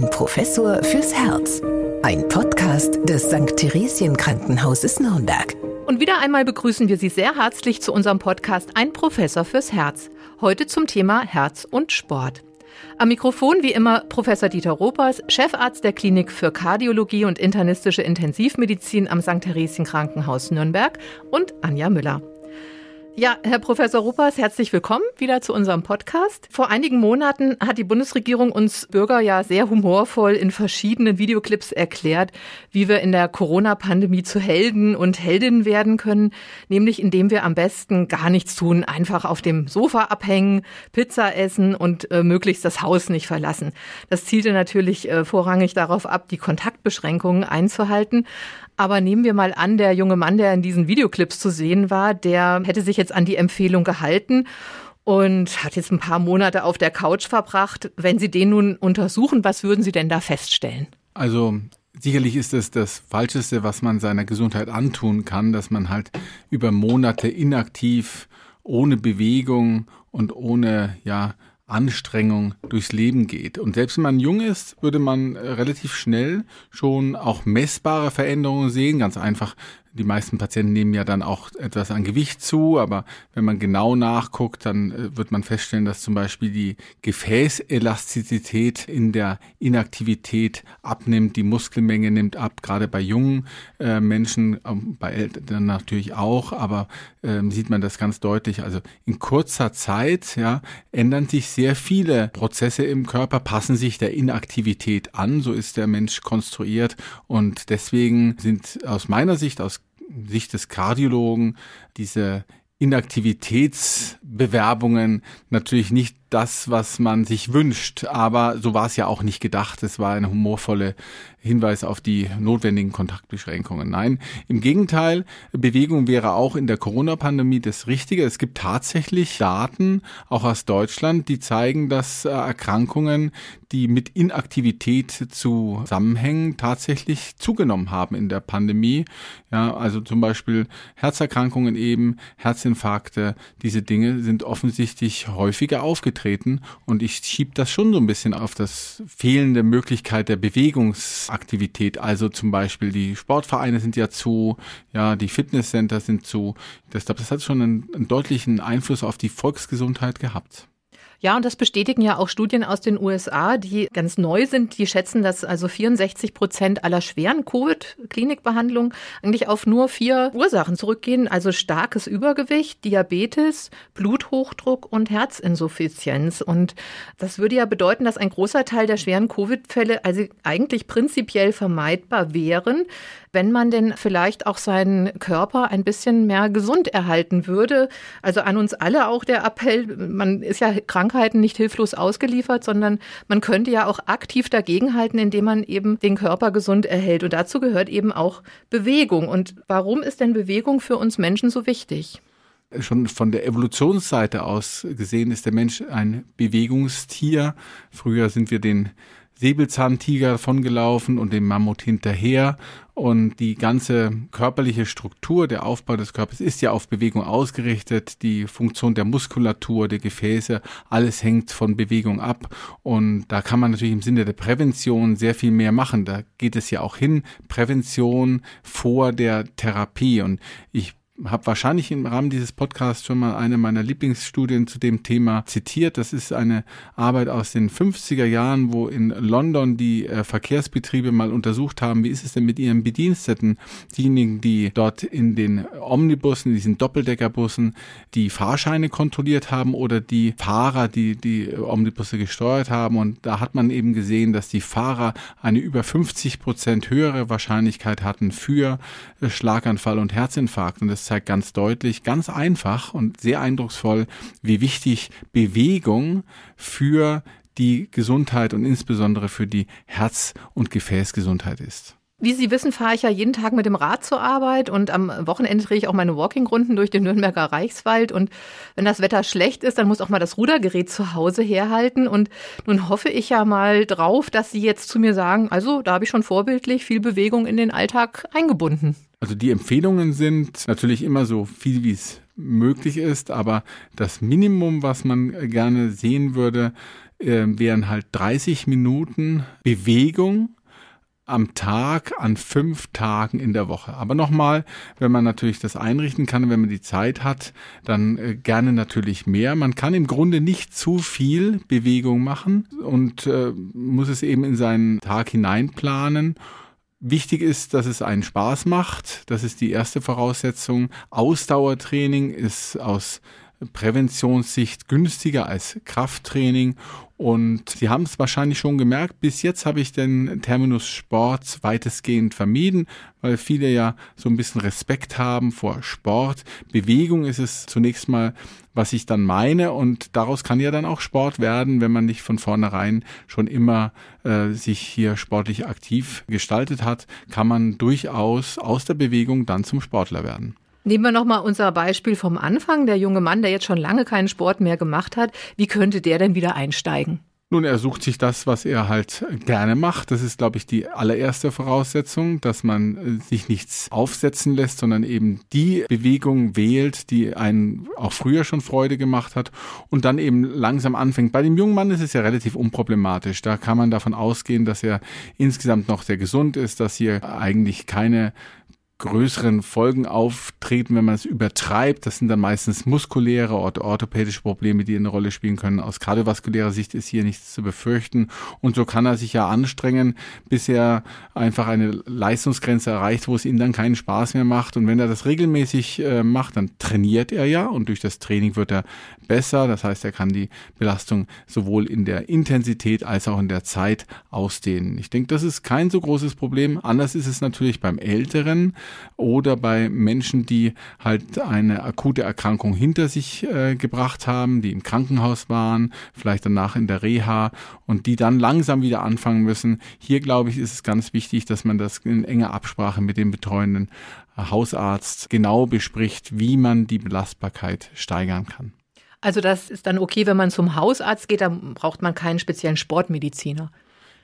Ein Professor fürs Herz. Ein Podcast des St. Theresien Krankenhauses Nürnberg. Und wieder einmal begrüßen wir Sie sehr herzlich zu unserem Podcast Ein Professor fürs Herz. Heute zum Thema Herz und Sport. Am Mikrofon wie immer Professor Dieter Ropers, Chefarzt der Klinik für Kardiologie und internistische Intensivmedizin am St. Theresien Krankenhaus Nürnberg und Anja Müller. Ja, Herr Professor Ruppers, herzlich willkommen wieder zu unserem Podcast. Vor einigen Monaten hat die Bundesregierung uns Bürger ja sehr humorvoll in verschiedenen Videoclips erklärt, wie wir in der Corona-Pandemie zu Helden und Heldinnen werden können, nämlich indem wir am besten gar nichts tun, einfach auf dem Sofa abhängen, Pizza essen und äh, möglichst das Haus nicht verlassen. Das zielte natürlich äh, vorrangig darauf ab, die Kontaktbeschränkungen einzuhalten. Aber nehmen wir mal an, der junge Mann, der in diesen Videoclips zu sehen war, der hätte sich jetzt an die Empfehlung gehalten und hat jetzt ein paar Monate auf der Couch verbracht. Wenn Sie den nun untersuchen, was würden Sie denn da feststellen? Also Sicherlich ist es das Falscheste, was man seiner Gesundheit antun kann, dass man halt über Monate inaktiv, ohne Bewegung und ohne ja Anstrengung durchs Leben geht. Und selbst wenn man jung ist, würde man relativ schnell schon auch messbare Veränderungen sehen. Ganz einfach die meisten Patienten nehmen ja dann auch etwas an Gewicht zu, aber wenn man genau nachguckt, dann äh, wird man feststellen, dass zum Beispiel die Gefäßelastizität in der Inaktivität abnimmt, die Muskelmenge nimmt ab, gerade bei jungen äh, Menschen, ähm, bei Eltern natürlich auch, aber ähm, sieht man das ganz deutlich. Also in kurzer Zeit ja, ändern sich sehr viele Prozesse im Körper, passen sich der Inaktivität an, so ist der Mensch konstruiert und deswegen sind aus meiner Sicht, aus Sicht des Kardiologen diese Inaktivitätsbewerbungen natürlich nicht das, was man sich wünscht. Aber so war es ja auch nicht gedacht. Es war eine humorvolle Hinweis auf die notwendigen Kontaktbeschränkungen. Nein, im Gegenteil, Bewegung wäre auch in der Corona-Pandemie das Richtige. Es gibt tatsächlich Daten, auch aus Deutschland, die zeigen, dass äh, Erkrankungen, die mit Inaktivität zusammenhängen, tatsächlich zugenommen haben in der Pandemie. Ja, also zum Beispiel Herzerkrankungen eben, Herzinfarkte, diese Dinge sind offensichtlich häufiger aufgetreten aufgetreten und ich schiebe das schon so ein bisschen auf das fehlende Möglichkeit der Bewegungsaktivität. Also zum Beispiel die Sportvereine sind ja zu, ja, die Fitnesscenter sind zu. Das, das hat schon einen, einen deutlichen Einfluss auf die Volksgesundheit gehabt. Ja, und das bestätigen ja auch Studien aus den USA, die ganz neu sind. Die schätzen, dass also 64 Prozent aller schweren Covid-Klinikbehandlungen eigentlich auf nur vier Ursachen zurückgehen. Also starkes Übergewicht, Diabetes, Bluthochdruck und Herzinsuffizienz. Und das würde ja bedeuten, dass ein großer Teil der schweren Covid-Fälle also eigentlich prinzipiell vermeidbar wären, wenn man denn vielleicht auch seinen Körper ein bisschen mehr gesund erhalten würde. Also an uns alle auch der Appell, man ist ja Krankheiten nicht hilflos ausgeliefert, sondern man könnte ja auch aktiv dagegenhalten, indem man eben den Körper gesund erhält. Und dazu gehört eben auch Bewegung. Und warum ist denn Bewegung für uns Menschen so wichtig? schon von der Evolutionsseite aus gesehen ist der Mensch ein Bewegungstier. Früher sind wir den Säbelzahntiger davongelaufen und dem Mammut hinterher. Und die ganze körperliche Struktur, der Aufbau des Körpers ist ja auf Bewegung ausgerichtet. Die Funktion der Muskulatur, der Gefäße, alles hängt von Bewegung ab. Und da kann man natürlich im Sinne der Prävention sehr viel mehr machen. Da geht es ja auch hin. Prävention vor der Therapie. Und ich habe wahrscheinlich im Rahmen dieses Podcasts schon mal eine meiner Lieblingsstudien zu dem Thema zitiert. Das ist eine Arbeit aus den 50er Jahren, wo in London die äh, Verkehrsbetriebe mal untersucht haben, wie ist es denn mit ihren Bediensteten, diejenigen, die dort in den Omnibussen, diesen Doppeldeckerbussen, die Fahrscheine kontrolliert haben oder die Fahrer, die die Omnibusse gesteuert haben. Und da hat man eben gesehen, dass die Fahrer eine über 50 Prozent höhere Wahrscheinlichkeit hatten für äh, Schlaganfall und Herzinfarkt. Und das zeigt ganz deutlich, ganz einfach und sehr eindrucksvoll, wie wichtig Bewegung für die Gesundheit und insbesondere für die Herz- und Gefäßgesundheit ist. Wie Sie wissen, fahre ich ja jeden Tag mit dem Rad zur Arbeit und am Wochenende drehe ich auch meine Walking-Runden durch den Nürnberger Reichswald. Und wenn das Wetter schlecht ist, dann muss auch mal das Rudergerät zu Hause herhalten. Und nun hoffe ich ja mal drauf, dass Sie jetzt zu mir sagen, also da habe ich schon vorbildlich viel Bewegung in den Alltag eingebunden. Also die Empfehlungen sind natürlich immer so viel, wie es möglich ist, aber das Minimum, was man gerne sehen würde, äh, wären halt 30 Minuten Bewegung am Tag an fünf Tagen in der Woche. Aber nochmal, wenn man natürlich das einrichten kann, wenn man die Zeit hat, dann äh, gerne natürlich mehr. Man kann im Grunde nicht zu viel Bewegung machen und äh, muss es eben in seinen Tag hineinplanen. Wichtig ist, dass es einen Spaß macht. Das ist die erste Voraussetzung. Ausdauertraining ist aus Präventionssicht günstiger als Krafttraining. Und Sie haben es wahrscheinlich schon gemerkt, bis jetzt habe ich den Terminus Sport weitestgehend vermieden, weil viele ja so ein bisschen Respekt haben vor Sport. Bewegung ist es zunächst mal, was ich dann meine und daraus kann ja dann auch Sport werden, wenn man nicht von vornherein schon immer äh, sich hier sportlich aktiv gestaltet hat, kann man durchaus aus der Bewegung dann zum Sportler werden. Nehmen wir nochmal unser Beispiel vom Anfang. Der junge Mann, der jetzt schon lange keinen Sport mehr gemacht hat, wie könnte der denn wieder einsteigen? Nun, er sucht sich das, was er halt gerne macht. Das ist, glaube ich, die allererste Voraussetzung, dass man äh, sich nichts aufsetzen lässt, sondern eben die Bewegung wählt, die einen auch früher schon Freude gemacht hat und dann eben langsam anfängt. Bei dem jungen Mann ist es ja relativ unproblematisch. Da kann man davon ausgehen, dass er insgesamt noch sehr gesund ist, dass hier eigentlich keine größeren Folgen auftreten, wenn man es übertreibt. Das sind dann meistens muskuläre oder orthopädische Probleme, die eine Rolle spielen können. Aus kardiovaskulärer Sicht ist hier nichts zu befürchten. Und so kann er sich ja anstrengen, bis er einfach eine Leistungsgrenze erreicht, wo es ihm dann keinen Spaß mehr macht. Und wenn er das regelmäßig äh, macht, dann trainiert er ja und durch das Training wird er besser. Das heißt, er kann die Belastung sowohl in der Intensität als auch in der Zeit ausdehnen. Ich denke, das ist kein so großes Problem. Anders ist es natürlich beim Älteren oder bei Menschen, die halt eine akute Erkrankung hinter sich äh, gebracht haben, die im Krankenhaus waren, vielleicht danach in der Reha und die dann langsam wieder anfangen müssen. Hier glaube ich, ist es ganz wichtig, dass man das in enger Absprache mit dem betreuenden Hausarzt genau bespricht, wie man die Belastbarkeit steigern kann. Also das ist dann okay, wenn man zum Hausarzt geht, dann braucht man keinen speziellen Sportmediziner.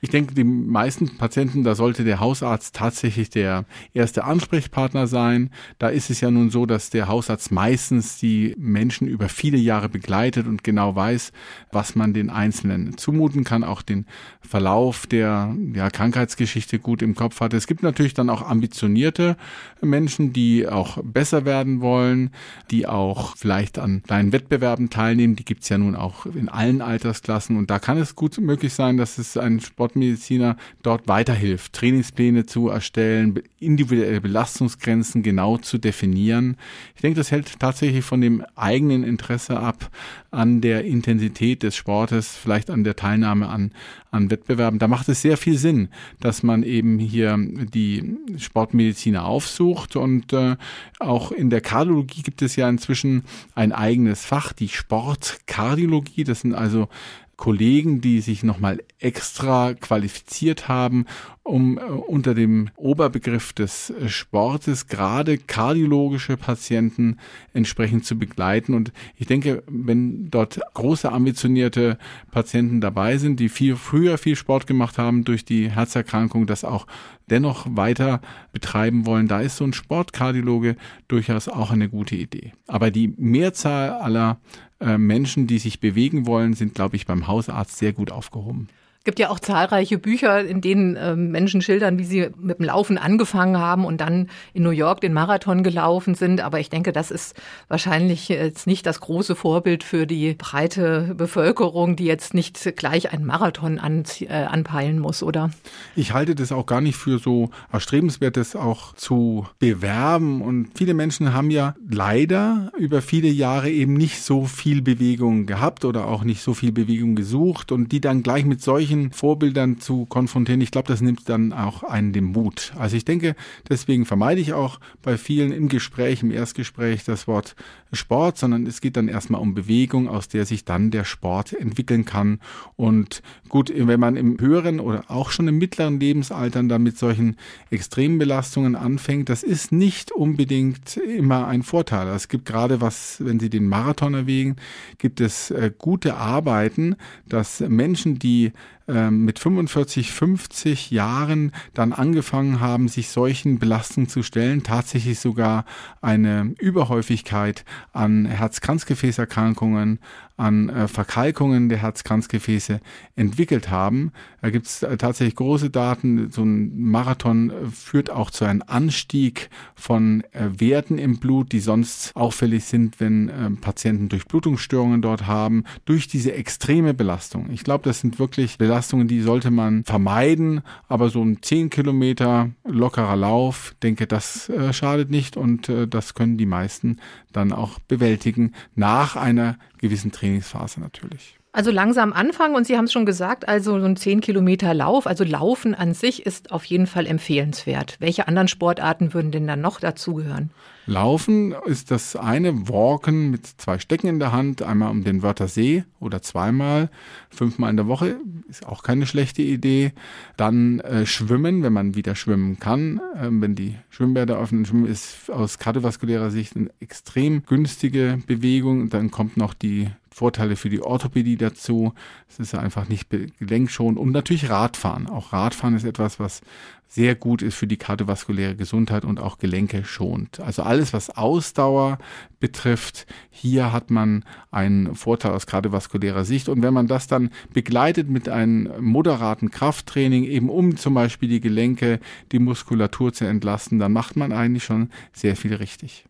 Ich denke, die meisten Patienten, da sollte der Hausarzt tatsächlich der erste Ansprechpartner sein. Da ist es ja nun so, dass der Hausarzt meistens die Menschen über viele Jahre begleitet und genau weiß, was man den Einzelnen zumuten kann, auch den Verlauf der ja, Krankheitsgeschichte gut im Kopf hat. Es gibt natürlich dann auch ambitionierte Menschen, die auch besser werden wollen, die auch vielleicht an kleinen Wettbewerben teilnehmen. Die gibt's ja nun auch in allen Altersklassen und da kann es gut möglich sein, dass es ein Sport Sportmediziner dort weiterhilft, Trainingspläne zu erstellen, individuelle Belastungsgrenzen genau zu definieren. Ich denke, das hält tatsächlich von dem eigenen Interesse ab an der Intensität des Sportes, vielleicht an der Teilnahme an, an Wettbewerben. Da macht es sehr viel Sinn, dass man eben hier die Sportmediziner aufsucht und äh, auch in der Kardiologie gibt es ja inzwischen ein eigenes Fach, die Sportkardiologie. Das sind also Kollegen, die sich nochmal extra qualifiziert haben, um äh, unter dem Oberbegriff des äh, Sportes gerade kardiologische Patienten entsprechend zu begleiten. Und ich denke, wenn dort große ambitionierte Patienten dabei sind, die viel früher viel Sport gemacht haben durch die Herzerkrankung, das auch dennoch weiter betreiben wollen, da ist so ein Sportkardiologe durchaus auch eine gute Idee. Aber die Mehrzahl aller äh, Menschen, die sich bewegen wollen, sind, glaube ich, beim Hausarzt sehr gut aufgehoben gibt ja auch zahlreiche Bücher, in denen äh, Menschen schildern, wie sie mit dem Laufen angefangen haben und dann in New York den Marathon gelaufen sind. Aber ich denke, das ist wahrscheinlich jetzt nicht das große Vorbild für die breite Bevölkerung, die jetzt nicht gleich einen Marathon an, äh, anpeilen muss, oder? Ich halte das auch gar nicht für so erstrebenswert, das auch zu bewerben. Und viele Menschen haben ja leider über viele Jahre eben nicht so viel Bewegung gehabt oder auch nicht so viel Bewegung gesucht und die dann gleich mit solchen solchen Vorbildern zu konfrontieren, ich glaube, das nimmt dann auch einen den Mut. Also ich denke, deswegen vermeide ich auch bei vielen im Gespräch, im Erstgespräch das Wort Sport, sondern es geht dann erstmal um Bewegung, aus der sich dann der Sport entwickeln kann. Und gut, wenn man im höheren oder auch schon im mittleren Lebensalter dann mit solchen Extrembelastungen anfängt, das ist nicht unbedingt immer ein Vorteil. Es gibt gerade was, wenn Sie den Marathon erwägen, gibt es äh, gute Arbeiten, dass Menschen, die mit 45, 50 Jahren dann angefangen haben, sich solchen Belastungen zu stellen, tatsächlich sogar eine Überhäufigkeit an Herz-Kranzgefäßerkrankungen, an äh, Verkalkungen der Herzkranzgefäße entwickelt haben. Da gibt es äh, tatsächlich große Daten. So ein Marathon äh, führt auch zu einem Anstieg von äh, Werten im Blut, die sonst auffällig sind, wenn äh, Patienten Durchblutungsstörungen dort haben, durch diese extreme Belastung. Ich glaube, das sind wirklich Belastungen, die sollte man vermeiden, aber so ein 10 Kilometer lockerer Lauf, denke, das äh, schadet nicht und äh, das können die meisten dann auch bewältigen, nach einer gewissen Trainingsphase natürlich. Also langsam anfangen und Sie haben es schon gesagt, also so ein 10 Kilometer Lauf, also Laufen an sich ist auf jeden Fall empfehlenswert. Welche anderen Sportarten würden denn dann noch dazugehören? Laufen ist das eine, Walken mit zwei Stecken in der Hand, einmal um den Wörthersee oder zweimal, fünfmal in der Woche, ist auch keine schlechte Idee. Dann äh, Schwimmen, wenn man wieder schwimmen kann, äh, wenn die Schwimmbäder öffnen. Schwimmen ist aus kardiovaskulärer Sicht eine extrem günstige Bewegung. Dann kommt noch die Vorteile für die Orthopädie dazu. Es ist einfach nicht gelenkschonend und natürlich Radfahren. Auch Radfahren ist etwas, was sehr gut ist für die kardiovaskuläre Gesundheit und auch Gelenke schont. Also alles, was Ausdauer betrifft, hier hat man einen Vorteil aus kardiovaskulärer Sicht. Und wenn man das dann begleitet mit einem moderaten Krafttraining, eben um zum Beispiel die Gelenke, die Muskulatur zu entlasten, dann macht man eigentlich schon sehr viel richtig.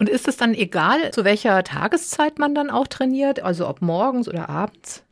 Und ist es dann egal, zu welcher Tageszeit man dann auch trainiert, also ob morgens oder abends?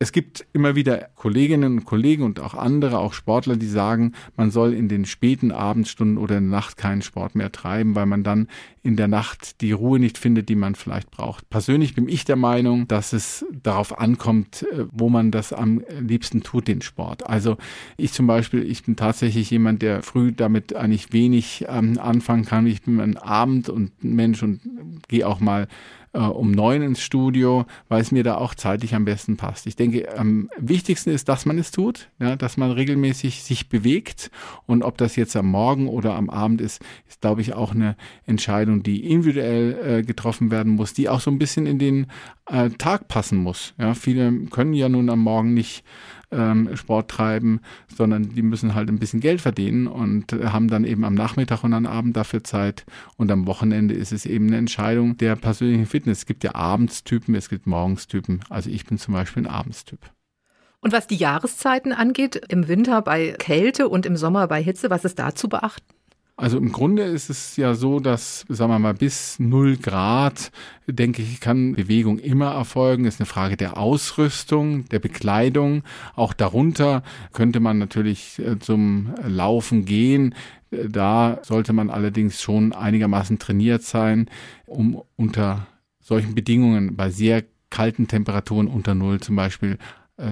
Es gibt immer wieder Kolleginnen und Kollegen und auch andere, auch Sportler, die sagen, man soll in den späten Abendstunden oder in der Nacht keinen Sport mehr treiben, weil man dann in der Nacht die Ruhe nicht findet, die man vielleicht braucht. Persönlich bin ich der Meinung, dass es darauf ankommt, äh, wo man das am liebsten tut, den Sport. Also ich zum Beispiel, ich bin tatsächlich jemand, der früh damit eigentlich wenig ähm, anfangen kann. Ich bin ein Abend und Mensch und gehe auch mal äh, um neun ins Studio, weil es mir da auch zeitlich am besten passt. Ich denke, am wichtigsten ist, dass man es tut, ja, dass man regelmäßig sich bewegt und ob das jetzt am Morgen oder am Abend ist, ist, glaube ich, auch eine Entscheidung, die individuell äh, getroffen werden muss, die auch so ein bisschen in den äh, Tag passen muss. Ja, viele können ja nun am Morgen nicht ähm, Sport treiben, sondern die müssen halt ein bisschen Geld verdienen und haben dann eben am Nachmittag und am Abend dafür Zeit. Und am Wochenende ist es eben eine Entscheidung der persönlichen Fitness. Es gibt ja Abendstypen, es gibt Morgenstypen. Also ich bin zum Beispiel ein Abendstyp. Und was die Jahreszeiten angeht, im Winter bei Kälte und im Sommer bei Hitze, was ist da zu beachten? Also im Grunde ist es ja so, dass, sagen wir mal, bis 0 Grad, denke ich, kann Bewegung immer erfolgen. Ist eine Frage der Ausrüstung, der Bekleidung. Auch darunter könnte man natürlich äh, zum Laufen gehen. Da sollte man allerdings schon einigermaßen trainiert sein, um unter solchen Bedingungen bei sehr kalten Temperaturen unter Null zum Beispiel äh,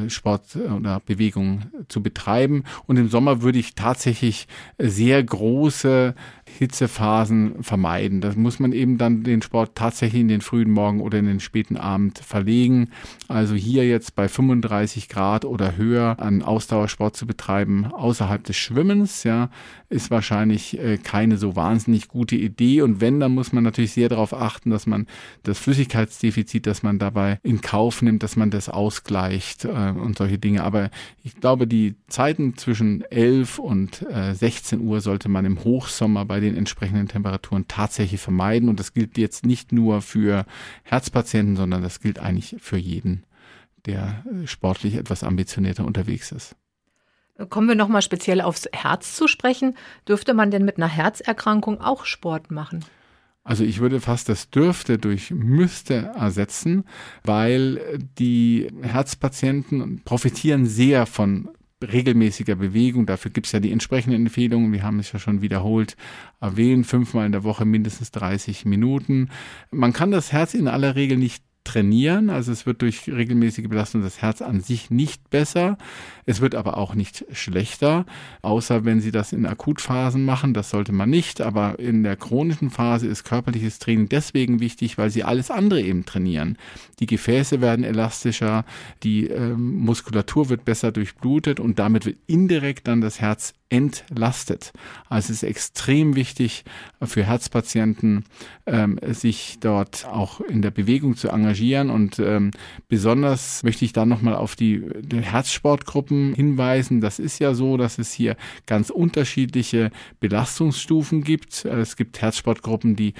Sport oder Bewegung zu betreiben. Und im Sommer würde ich tatsächlich sehr große Hitzephasen vermeiden. Das muss man eben dann den Sport tatsächlich in den frühen Morgen oder in den späten Abend verlegen. Also hier jetzt bei 35 Grad oder höher an Ausdauersport zu betreiben außerhalb des Schwimmens, ja, ist wahrscheinlich äh, keine so wahnsinnig gute Idee. Und wenn, dann muss man natürlich sehr darauf achten, dass man das Flüssigkeitsdefizit, das man dabei in Kauf nimmt, dass man das ausgleicht äh, und solche Dinge. Aber ich glaube, die Zeiten zwischen 11 und äh, 16 Uhr sollte man im Hochsommer bei den entsprechenden Temperaturen tatsächlich vermeiden. Und das gilt jetzt nicht nur für Herzpatienten, sondern das gilt eigentlich für jeden, der äh, sportlich etwas ambitionierter unterwegs ist. Kommen wir nochmal speziell aufs Herz zu sprechen. Dürfte man denn mit einer Herzerkrankung auch Sport machen? Also ich würde fast das dürfte durch müsste ersetzen, weil die Herzpatienten profitieren sehr von regelmäßiger Bewegung. Dafür gibt es ja die entsprechenden Empfehlungen. Wir haben es ja schon wiederholt erwähnt. Fünfmal in der Woche mindestens 30 Minuten. Man kann das Herz in aller Regel nicht trainieren. Also es wird durch regelmäßige Belastung das Herz an sich nicht besser. Es wird aber auch nicht schlechter, außer wenn Sie das in Akutphasen machen. Das sollte man nicht. Aber in der chronischen Phase ist körperliches Training deswegen wichtig, weil Sie alles andere eben trainieren. Die Gefäße werden elastischer, die äh, Muskulatur wird besser durchblutet und damit wird indirekt dann das Herz entlastet. Also es ist extrem wichtig für Herzpatienten, ähm, sich dort auch in der Bewegung zu engagieren. Und ähm, besonders möchte ich da nochmal auf die, die Herzsportgruppen hinweisen. Das ist ja so, dass es hier ganz unterschiedliche Belastungsstufen gibt. Es gibt Herzsportgruppen, die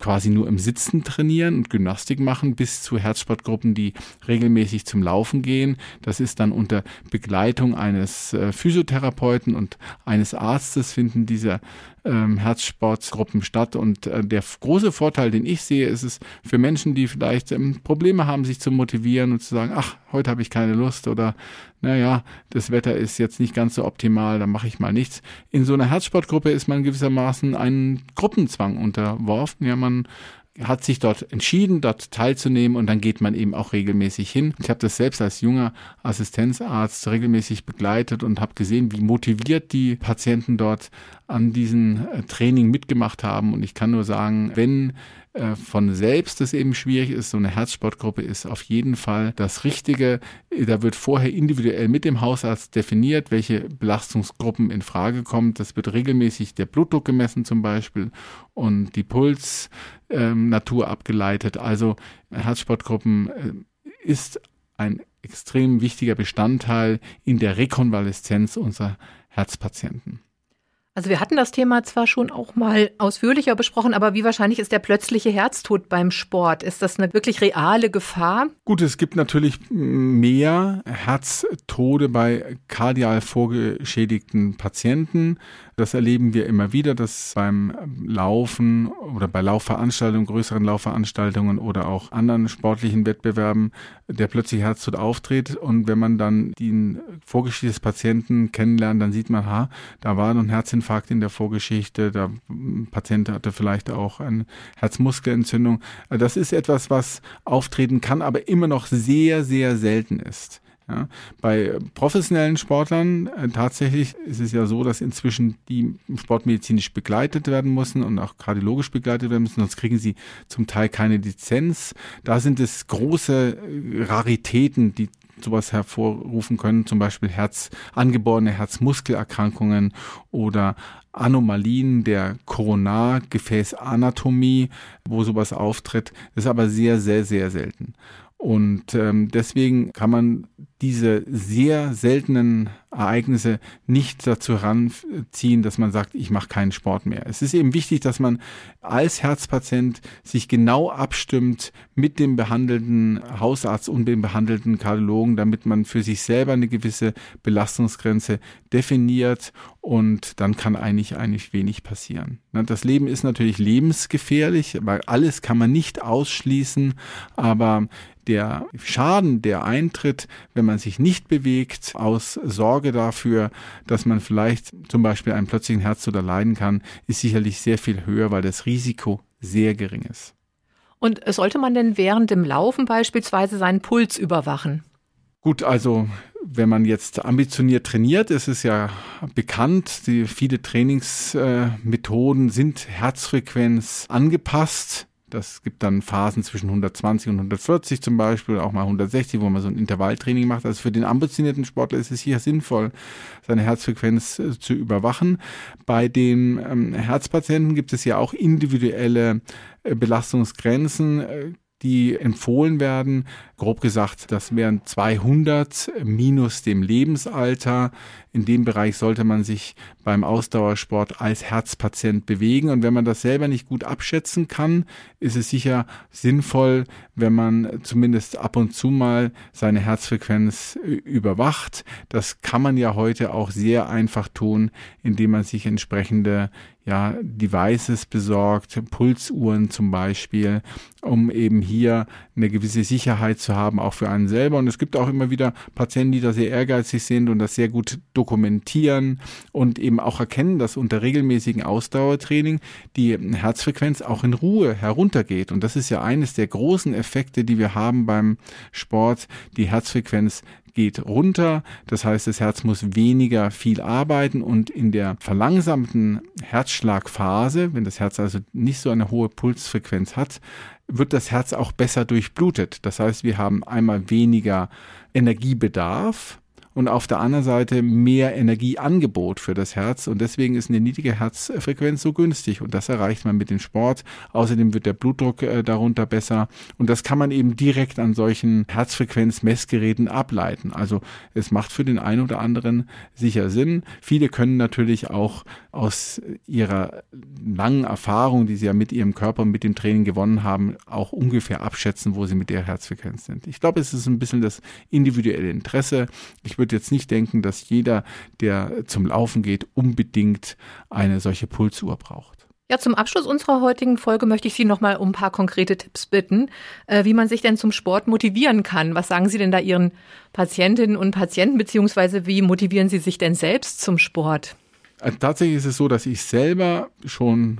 quasi nur im Sitzen trainieren und Gymnastik machen, bis zu Herzsportgruppen, die regelmäßig zum Laufen gehen. Das ist dann unter Begleitung eines äh, Physiotherapeuten und eines Arztes finden diese ähm, Herzsportgruppen statt. Und äh, der große Vorteil, den ich sehe, ist es für Menschen, die vielleicht ähm, Probleme haben, sich zu motivieren und zu sagen, ach, heute habe ich keine Lust oder naja, das Wetter ist jetzt nicht ganz so optimal, dann mache ich mal nichts. In so einer Herzsportgruppe ist man gewissermaßen einen Gruppenzwang unterworfen. Ja, man hat sich dort entschieden, dort teilzunehmen und dann geht man eben auch regelmäßig hin. Ich habe das selbst als junger Assistenzarzt regelmäßig begleitet und habe gesehen, wie motiviert die Patienten dort an diesem äh, Training mitgemacht haben. Und ich kann nur sagen, wenn äh, von selbst es eben schwierig ist. So eine Herzsportgruppe ist auf jeden Fall das Richtige. Da wird vorher individuell mit dem Hausarzt definiert, welche Belastungsgruppen in Frage kommen. Das wird regelmäßig der Blutdruck gemessen zum Beispiel und die Pulsnatur ähm, abgeleitet. Also Herzsportgruppen äh, ist ein extrem wichtiger Bestandteil in der Rekonvaleszenz unserer Herzpatienten. Also wir hatten das Thema zwar schon auch mal ausführlicher besprochen, aber wie wahrscheinlich ist der plötzliche Herztod beim Sport? Ist das eine wirklich reale Gefahr? Gut, es gibt natürlich mehr Herztode bei kardial vorgeschädigten Patienten. Das erleben wir immer wieder, dass beim Laufen oder bei Laufveranstaltungen, größeren Laufveranstaltungen oder auch anderen sportlichen Wettbewerben der plötzliche Herztod auftritt. Und wenn man dann den Vorgeschichte des Patienten kennenlernt, dann sieht man, ha, da war ein Herzinfarkt in der Vorgeschichte, der Patient hatte vielleicht auch eine Herzmuskelentzündung. Das ist etwas, was auftreten kann, aber immer noch sehr, sehr selten ist. Ja, bei professionellen Sportlern äh, tatsächlich ist es ja so, dass inzwischen die sportmedizinisch begleitet werden müssen und auch kardiologisch begleitet werden müssen, sonst kriegen sie zum Teil keine Lizenz. Da sind es große äh, Raritäten, die sowas hervorrufen können, zum Beispiel Herz, angeborene Herzmuskelerkrankungen oder Anomalien der Koronargefäßanatomie, wo sowas auftritt. Das ist aber sehr, sehr, sehr selten. Und ähm, deswegen kann man diese sehr seltenen Ereignisse nicht dazu ranziehen, dass man sagt, ich mache keinen Sport mehr. Es ist eben wichtig, dass man als Herzpatient sich genau abstimmt mit dem behandelnden Hausarzt und dem behandelten Kardiologen, damit man für sich selber eine gewisse Belastungsgrenze definiert und dann kann eigentlich eigentlich wenig passieren. Das Leben ist natürlich lebensgefährlich, weil alles kann man nicht ausschließen, aber der Schaden, der eintritt, wenn man sich nicht bewegt, aus Sorge dafür, dass man vielleicht zum Beispiel einen plötzlichen Herztod erleiden kann, ist sicherlich sehr viel höher, weil das Risiko sehr gering ist. Und sollte man denn während dem Laufen beispielsweise seinen Puls überwachen? Gut, also wenn man jetzt ambitioniert trainiert, ist es ja bekannt, die viele Trainingsmethoden sind Herzfrequenz angepasst. Das gibt dann Phasen zwischen 120 und 140 zum Beispiel, auch mal 160, wo man so ein Intervalltraining macht. Also für den ambitionierten Sportler ist es hier sinnvoll, seine Herzfrequenz äh, zu überwachen. Bei den ähm, Herzpatienten gibt es ja auch individuelle äh, Belastungsgrenzen. Äh, die empfohlen werden. Grob gesagt, das wären 200 minus dem Lebensalter. In dem Bereich sollte man sich beim Ausdauersport als Herzpatient bewegen. Und wenn man das selber nicht gut abschätzen kann, ist es sicher sinnvoll, wenn man zumindest ab und zu mal seine Herzfrequenz überwacht. Das kann man ja heute auch sehr einfach tun, indem man sich entsprechende ja, Devices besorgt, Pulsuhren zum Beispiel, um eben hier eine gewisse Sicherheit zu haben, auch für einen selber. Und es gibt auch immer wieder Patienten, die da sehr ehrgeizig sind und das sehr gut dokumentieren und eben auch erkennen, dass unter regelmäßigen Ausdauertraining die Herzfrequenz auch in Ruhe heruntergeht. Und das ist ja eines der großen Effekte, die wir haben beim Sport. Die Herzfrequenz geht runter. Das heißt, das Herz muss weniger viel arbeiten und in der verlangsamten Herzschlagphase, wenn das Herz also nicht so eine hohe Pulsfrequenz hat, wird das Herz auch besser durchblutet. Das heißt, wir haben einmal weniger Energiebedarf und auf der anderen Seite mehr Energieangebot für das Herz und deswegen ist eine niedrige Herzfrequenz so günstig und das erreicht man mit dem Sport. Außerdem wird der Blutdruck äh, darunter besser und das kann man eben direkt an solchen Herzfrequenzmessgeräten ableiten. Also es macht für den einen oder anderen sicher Sinn. Viele können natürlich auch aus ihrer langen Erfahrung, die sie ja mit ihrem Körper und mit dem Training gewonnen haben, auch ungefähr abschätzen, wo sie mit der Herzfrequenz sind. Ich glaube, es ist ein bisschen das individuelle Interesse. Ich würde jetzt nicht denken, dass jeder, der zum Laufen geht, unbedingt eine solche Pulsuhr braucht. Ja, zum Abschluss unserer heutigen Folge möchte ich Sie noch mal um ein paar konkrete Tipps bitten, äh, wie man sich denn zum Sport motivieren kann. Was sagen Sie denn da Ihren Patientinnen und Patienten, beziehungsweise wie motivieren Sie sich denn selbst zum Sport? Also tatsächlich ist es so, dass ich selber schon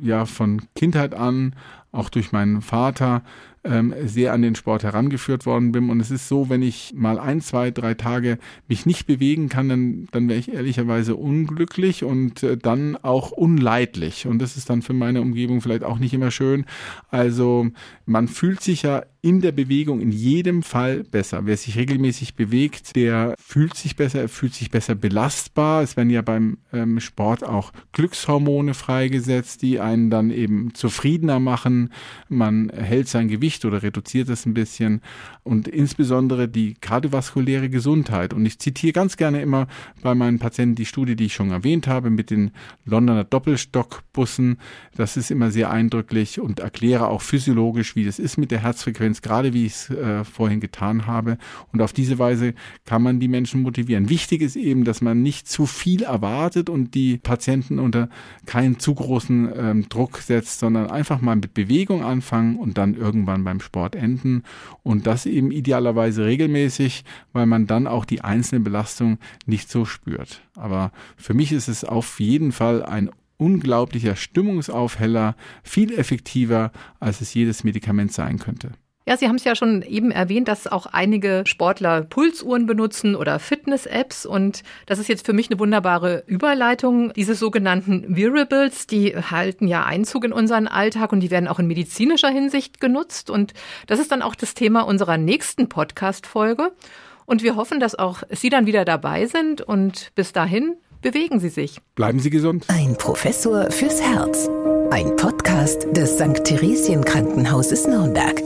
ja von Kindheit an, auch durch meinen Vater, ähm, sehr an den Sport herangeführt worden bin. Und es ist so, wenn ich mal ein, zwei, drei Tage mich nicht bewegen kann, dann, dann wäre ich ehrlicherweise unglücklich und äh, dann auch unleidlich. Und das ist dann für meine Umgebung vielleicht auch nicht immer schön. Also man fühlt sich ja in der Bewegung in jedem Fall besser. Wer sich regelmäßig bewegt, der fühlt sich besser, er fühlt sich besser belastbar. Es werden ja beim ähm, Sport auch Glückshormone freigesetzt, die einen dann eben zufriedener machen. Man hält sein Gewicht Gewicht oder reduziert es ein bisschen und insbesondere die kardiovaskuläre Gesundheit. Und ich zitiere ganz gerne immer bei meinen Patienten die Studie, die ich schon erwähnt habe mit den Londoner Doppelstockbussen. Das ist immer sehr eindrücklich und erkläre auch physiologisch, wie das ist mit der Herzfrequenz, gerade wie ich es äh, vorhin getan habe. Und auf diese Weise kann man die Menschen motivieren. Wichtig ist eben, dass man nicht zu viel erwartet und die Patienten unter keinen zu großen ähm, Druck setzt, sondern einfach mal mit Bewegung anfangen und dann irgendwann dann beim Sport enden und das eben idealerweise regelmäßig, weil man dann auch die einzelne Belastung nicht so spürt. Aber für mich ist es auf jeden Fall ein unglaublicher Stimmungsaufheller, viel effektiver, als es jedes Medikament sein könnte. Ja, Sie haben es ja schon eben erwähnt, dass auch einige Sportler Pulsuhren benutzen oder Fitness-Apps. Und das ist jetzt für mich eine wunderbare Überleitung. Diese sogenannten Wearables, die halten ja Einzug in unseren Alltag und die werden auch in medizinischer Hinsicht genutzt. Und das ist dann auch das Thema unserer nächsten Podcast-Folge. Und wir hoffen, dass auch Sie dann wieder dabei sind. Und bis dahin bewegen Sie sich. Bleiben Sie gesund. Ein Professor fürs Herz. Ein Podcast des St. Theresien Krankenhauses Nürnberg.